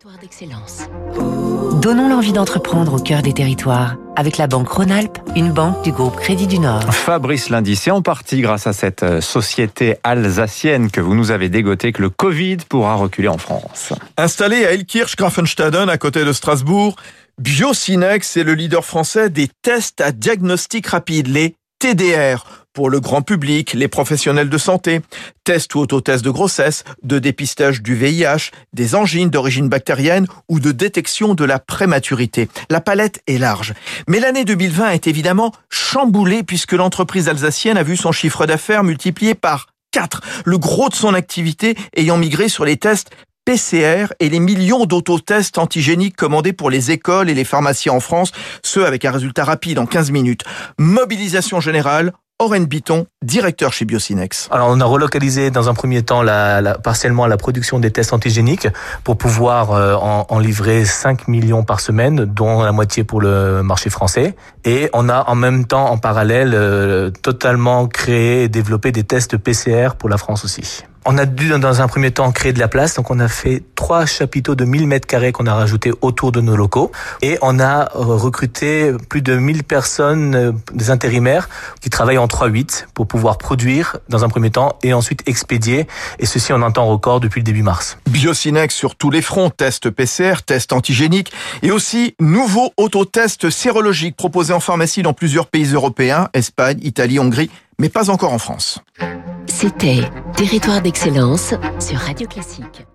Territoire d'excellence. Donnons l'envie d'entreprendre au cœur des territoires avec la Banque Rhône-Alpes, une banque du groupe Crédit du Nord. Fabrice Lundi, c'est en partie grâce à cette euh, société alsacienne que vous nous avez dégoté que le Covid pourra reculer en France. Installé à Elkirch Grafenstaden à côté de Strasbourg, Biocinex est le leader français des tests à diagnostic rapide, les TDR, pour le grand public, les professionnels de santé. Tests ou autotests de grossesse, de dépistage du VIH, des angines d'origine bactérienne ou de détection de la prématurité. La palette est large. Mais l'année 2020 est évidemment chamboulée puisque l'entreprise alsacienne a vu son chiffre d'affaires multiplié par 4, le gros de son activité ayant migré sur les tests PCR et les millions d'autotests antigéniques commandés pour les écoles et les pharmacies en France, ceux avec un résultat rapide en 15 minutes. Mobilisation générale, Oren Biton, directeur chez Biocinex. Alors on a relocalisé dans un premier temps la, la, partiellement la production des tests antigéniques pour pouvoir euh, en, en, livrer 5 millions par semaine, dont la moitié pour le marché français. Et on a en même temps, en parallèle, euh, totalement créé et développé des tests PCR pour la France aussi. On a dû dans un premier temps créer de la place, donc on a fait trois chapiteaux de 1000 mètres carrés qu'on a rajouté autour de nos locaux et on a recruté plus de 1000 personnes, euh, des intérimaires qui travaillent en 3-8 pour pouvoir produire dans un premier temps et ensuite expédier et ceci en un temps record depuis le début mars. Biocinex sur tous les fronts, tests PCR, tests antigéniques et aussi nouveaux autotests sérologiques proposés en pharmacie dans plusieurs pays européens, Espagne, Italie, Hongrie, mais pas encore en France. C'était Territoire d'excellence sur Radio Classique.